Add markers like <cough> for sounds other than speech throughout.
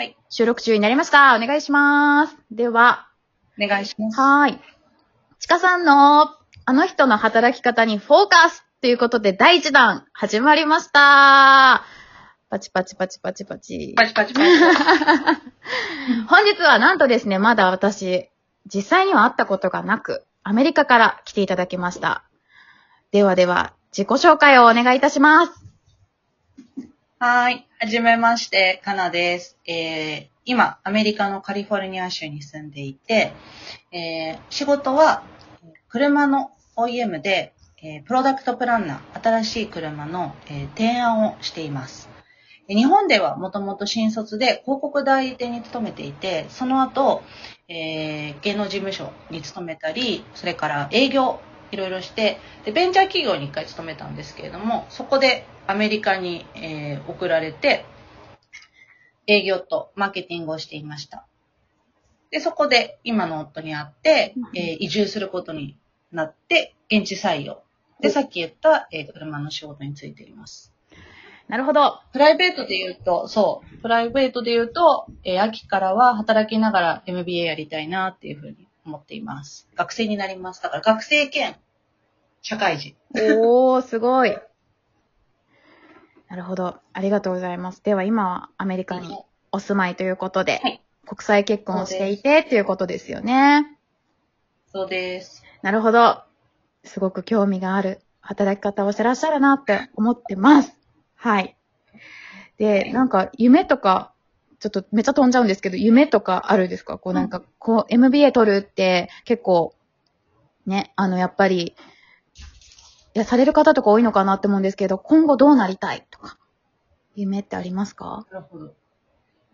はい。収録中になりました。お願いします。では、お願いします。はーい。ちかさんの、あの人の働き方にフォーカスということで、第1弾、始まりました。パチパチパチパチパチ。パチパチパチ。<laughs> 本日はなんとですね、まだ私、実際には会ったことがなく、アメリカから来ていただきました。ではでは、自己紹介をお願いいたします。はい。はじめまして、かなです。えー、今、アメリカのカリフォルニア州に住んでいて、えー、仕事は、車の OEM で、えー、プロダクトプランナー、新しい車の、えー提案をしています。日本ではもともと新卒で広告代理店に勤めていて、その後、えー芸能事務所に勤めたり、それから営業、いろいろして、で、ベンチャー企業に一回勤めたんですけれども、そこでアメリカに、えー送られて、営業とマーケティングをしていました。で、そこで今の夫に会って、えー移住することになって、現地採用。で、さっき言った、えー車の仕事についています。なるほど。プライベートで言うと、そう、プライベートで言うと、えー秋からは働きながら MBA やりたいなっていうふうに思っています。学生になります。だから学生兼社会人。おー、すごい。なるほど。ありがとうございます。では今はアメリカにお住まいということで、はい国際結婚をしていてっていうことですよね。そうです。なるほど。すごく興味がある働き方をしてらっしゃるなって思ってます。はい。で、なんか夢とか、ちょっとめっちゃ飛んじゃうんですけど、夢とかあるんですか？こうなんか、こう MBA 取るって結構、ね、あのやっぱり、いや、される方とか多いのかなって思うんですけど、今後どうなりたいとか、夢ってありますか？なるほど。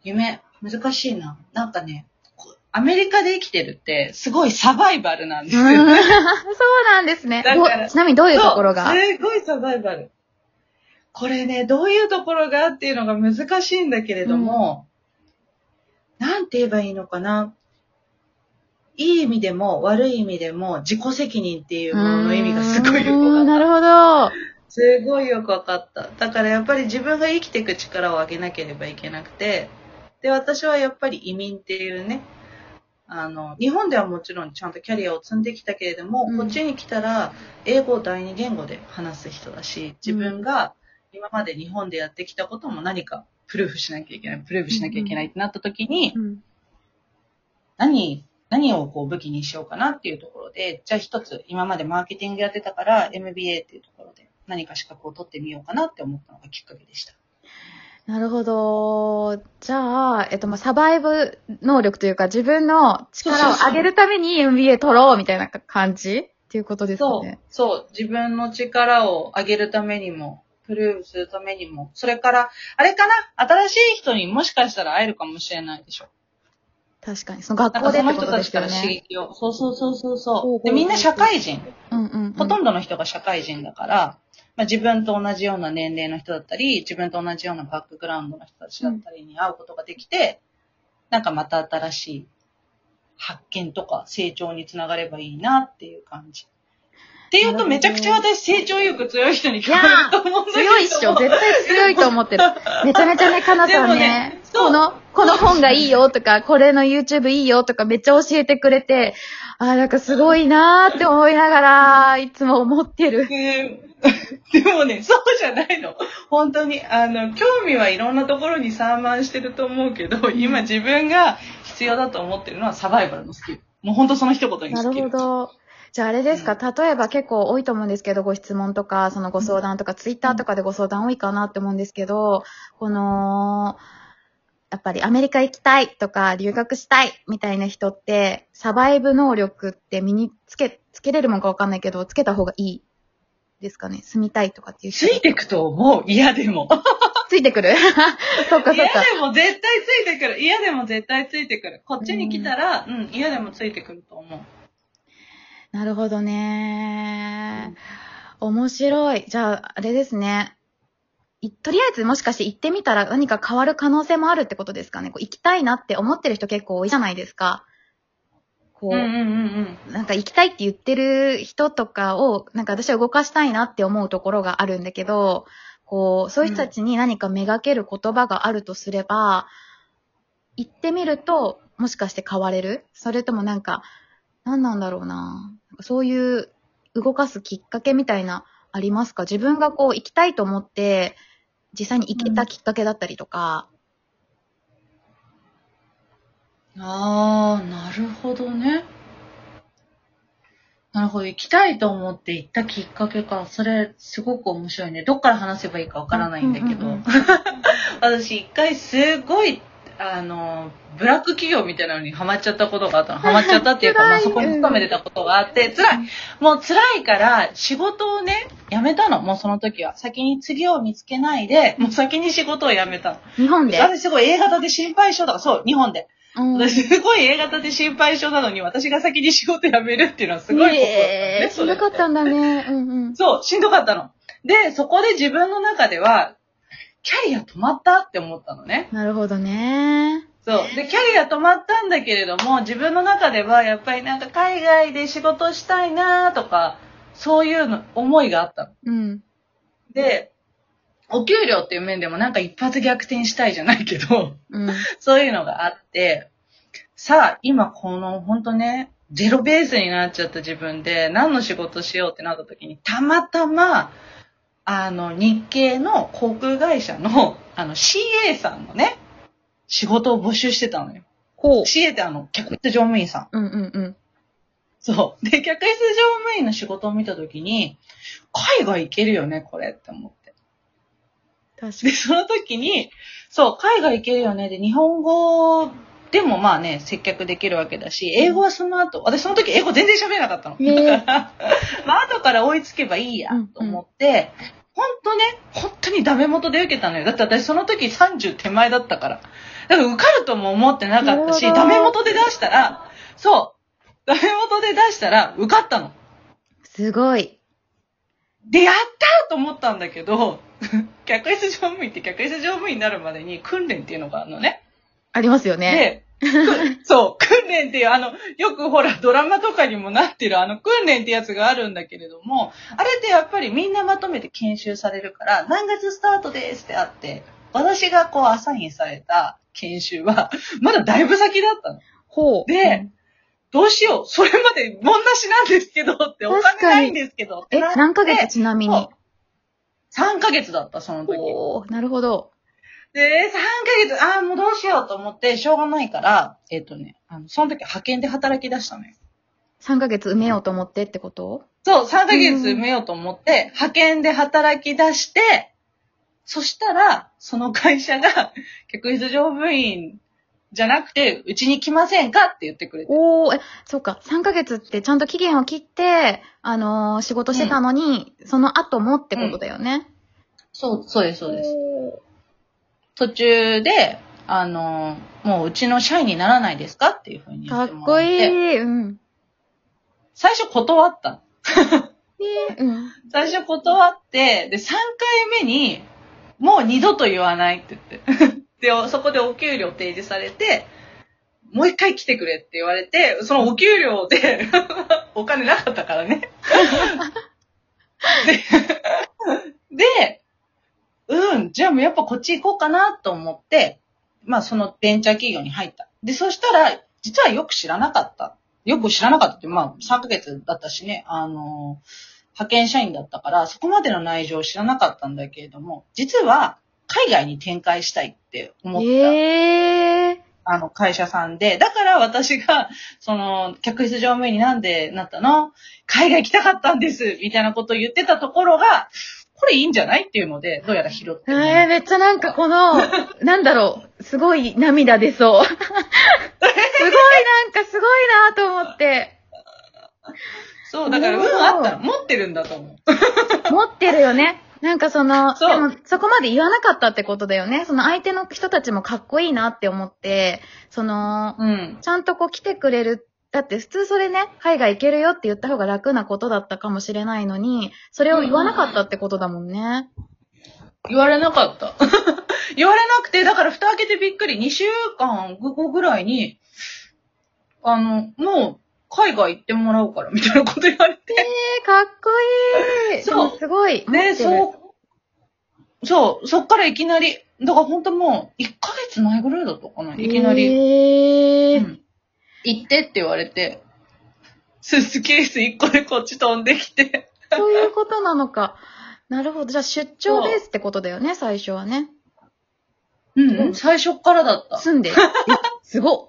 夢、難しいな。なんかね、アメリカで生きてるって、すごいサバイバルなんですよね。<laughs> そうなんですね。ちなみにどういうところが？すごいサバイバル。これね、どういうところがっていうのが難しいんだけれども、なんて言えばいいのかな？いい意味でも悪い意味でも自己責任っていうものの意味がすごいよくわかっなるほど。た。すごいよくわかった。だからやっぱり自分が生きていく力を上げなければいけなくて、で、私はやっぱり移民っていうね、あの、日本ではもちろんちゃんとキャリアを積んできたけれども、うんこっちに来たら英語を第二言語で話す人だし、自分が今まで日本でやってきたことも何かプルーフしなきゃいけない、プルーフしなきゃいけないってなった時に、うん何、何をこう武器にしようかなっていうところで、じゃあ一つ今までマーケティングやってたから MBA っていうところで何か資格を取ってみようかなって思ったのがきっかけでした。なるほど。じゃあ、えっと、まあ、サバイブ能力というか、自分の力を上げるために MBA 取ろうみたいな感じっていうことですかそうね。、そう、自分の力を上げるためにも、プルーブするためにも、それから、あれかな？新しい人にもしかしたら会えるかもしれないでしょ。確かに。その学校でってこと人たちから。刺激を。そうそうそうそうそう。で、みんな社会人。うんうん、うん。ほとんどの人が社会人だから、まあ、自分と同じような年齢の人だったり、自分と同じようなバックグラウンドの人たちだったりに会うことができて、なんかまた新しい発見とか成長につながればいいなっていう感じ。っていうとめちゃくちゃ私成長欲強い人に聞こえると思うんだけど。強いっしょ。絶対強いと思ってる。めちゃめちゃね、かなさんでもねねそうこの、この本がいいよとか、<laughs> これの YouTube いいよとかめっちゃ教えてくれて、あーなんかすごいなーって思いながら、いつも思ってる。で <laughs> でもね、そうじゃないの。本当に、あの、興味はいろんなところに散漫してると思うけど、今自分が必要だと思ってるのはサバイバルのスキル。もう本当その一言になる尽きる。ほど。じゃああれですか、例えば結構多いと思うんですけど、ご質問とか、そのご相談とか、ツイッターとかでご相談多いかなって思うんですけど、この、やっぱりアメリカ行きたいとか、留学したいみたいな人って、サバイブ能力って身につけ、つけれるもんかわかんないけど、つけた方がいいですかね？住みたいとかっていうつ人。いてくと思う？嫌でも。ついてくる？<laughs> そっかそ嫌っか。でも絶対ついてくる。嫌でも絶対ついてくる。こっちに来たら、うん、嫌でもついてくると思う。なるほどね。面白い。じゃあ、あれですね。いとりあえずもしかして行ってみたら何か変わる可能性もあるってことですかね？こう行きたいなって思ってる人結構多いじゃないですか。こう、うんうんうんうん。なんか行きたいって言ってる人とかを、なんか私は動かしたいなって思うところがあるんだけど、こう、そういう人たちに何かめがける言葉があるとすれば、言ってみると、もしかして変われる？それともなんか、何なんだろうな？なんかそういう動かすきっかけみたいな、ありますか？自分がこう行きたいと思って、実際に行けたきっかけだったりとか。あー、なるほどね。なるほど。行きたいと思って行ったきっかけか。それ、すごく面白いね。どっから話せばいいかわからないんだけど。うんうんうん <laughs> 私、一回すごい、あの、ブラック企業みたいなのにハマっちゃったことがあったの。<laughs> ハマっちゃったっていうか、まあそこに勤めてたことがあって、辛い。もう辛いから、仕事をね、辞めたの。もうその時は。先に次を見つけないで、もう先に仕事を辞めたの。日本で？私すごい A 型で心配性だから、そう、日本で。うん私すごい A 型で心配性なのに、私が先に仕事辞めるっていうのはすごいことだったのね。えーしんどかったんだね。うんうん。そう、しんどかったの。で、そこで自分の中では、キャリア止まったって思ったのね。なるほどね。そう。で、キャリア止まったんだけれども、自分の中では、やっぱりなんか海外で仕事したいなとか、そういうの、思いがあったの。うん。で、お給料っていう面でもなんか一発逆転したいじゃないけど、うん。<laughs> そういうのがあって、さあ、今この、ほんとね、ゼロベースになっちゃった自分で、何の仕事しようってなった時に、たまたま、あの、日系の航空会社の、<laughs> あの、CA さんのね、仕事を募集してたのよ。ほう。CA ってあの、客室乗務員さん。うんうんうん。そう。で、客室乗務員の仕事を見た時に、海外行けるよね、これって思って。で、確かに。その時に、そう、海外行けるよね。で、日本語でもまあね、接客できるわけだし、英語はその後、私その時英語全然喋れなかったの。だから、<laughs> まあ後から追いつけばいいやと思って、ほんとね、本当にダメ元で受けたのよ。だって私その時30手前だったから。だから受かるとも思ってなかったし、ダメ元で出したら、そう、ダメ元で出したら受かったの。すごい。で、やったーと思ったんだけど、<laughs> 客室乗務員って客室乗務員になるまでに訓練っていうのがあるのね。ありますよね。<laughs> そう、訓練っていう、あの、よくほら、ドラマとかにもなってる、あの、訓練ってやつがあるんだけれども、あれってやっぱりみんなまとめて研修されるから、何月スタートですってあって、私がこう、アサインされた研修は、まだだいぶ先だったの。ほう。でどうしよう、それまでもんなしなんですけどって、お金ないんですけどってえ、何ヶ月ちなみに？3ヶ月だった、その時。おーなるほど。で、3ヶ月、ああ、もうどうしようと思って、しょうがないから、えっ、とね、あの、その時派遣で働き出したのよ。3ヶ月埋めようと思ってってこと？そう、3ヶ月埋めようと思って、派遣で働き出して、そしたら、その会社が、<laughs> 客室乗務員じゃなくて、うちに来ませんかって言ってくれて。おー、え、そうか。3ヶ月ってちゃんと期限を切って、あのー仕事してたのに、その後もってことだよね。そう、そうです、そうです。お途中で、あの、もううちの社員にならないですかっていうふうにーかって言っもらって。こいい。うん。最初断った。<laughs> 最初断って、で、3回目に、もう二度と言わないって言って。<laughs> で、おそこでお給料提示されて、もう一回来てくれって言われて、そのお給料で、<laughs> お金なかったからね。で、で、うん、じゃあもうやっぱこっち行こうかなと思って、まあそのベンチャー企業に入った。で、そしたら、実はよく知らなかった。よく知らなかったって、まあ3ヶ月だったしね、あの、派遣社員だったから、そこまでの内情を知らなかったんだけれども、実は海外に展開したいって思った、ええあの会社さんで、だから私が、その、客室乗務員になんでなったの？海外行きたかったんです。みたいなことを言ってたところが、これいいんじゃない？っていうので、どうやら拾ってえー、めっちゃなんかこの、<laughs> なんだろう、すごい涙出そう。<laughs> すごいなんかすごいなと思って。そう、だから運あったら持ってるんだと思う。<laughs> 持ってるよね。なんかその、そうでもそこまで言わなかったってことだよね。その相手の人たちもかっこいいなって思って、その、うん。ちゃんとこう来てくれる。だって普通それね、海外行けるよって言った方が楽なことだったかもしれないのに、それを言わなかったってことだもんね。言われなかった。<laughs> 言われなくて、だから蓋開けてびっくり。2週間後ぐらいに、あの、もう海外行ってもらうから、みたいなこと言われて。えー、かっこいい。そうすごい。持で、ってるそう、そう、そっからいきなり、だから本当もう、1ヶ月前ぐらいだったかな。いきなり、へー。うん行ってって言われて、スーツケース1個でこっち飛んできて。そういうことなのか。なるほど。じゃあ出張ベースってことだよね、最初はね。うん、最初っからだった。住んで。<laughs> えすごっ。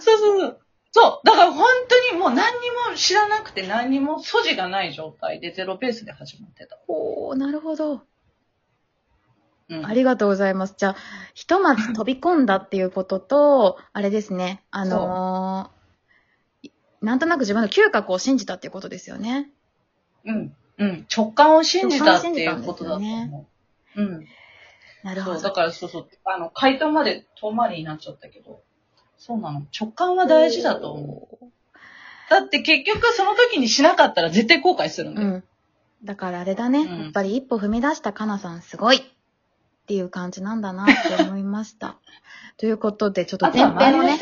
そうそうそう。そう。だから本当にもう何にも知らなくて何にも素地がない状態でゼロベースで始まってた。おー、なるほど。うん。ありがとうございます。じゃあ、ひとまず飛び込んだっていうことと、あれですね、あのーいなんとなく自分の嗅覚を信じたっていうことですよね。うん。うん。直感を信じたっていうことだと思う。うん。なるほど。だからそうそう。あの、回答まで遠回りになっちゃったけど。そうなの。直感は大事だと思う。だって結局その時にしなかったら絶対後悔するんだよ。うん。だからあれだね、うんやっぱり一歩踏み出したかなさんすごいっていう感じなんだなって思いました。<laughs> ということで、ちょっと前編をね、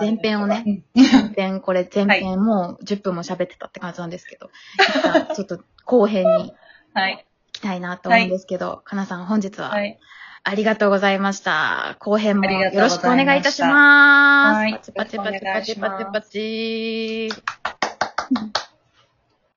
前編をね、うん前編、これ <laughs> 前編もう10分も喋ってたって感じなんですけど、一旦ちょっと後編にはい。行きたいなと思うんですけど、かなさん本日ははい。ありがとうございました。後編もよろしくお願いいたします。はいパチパチパチパチパチパチ。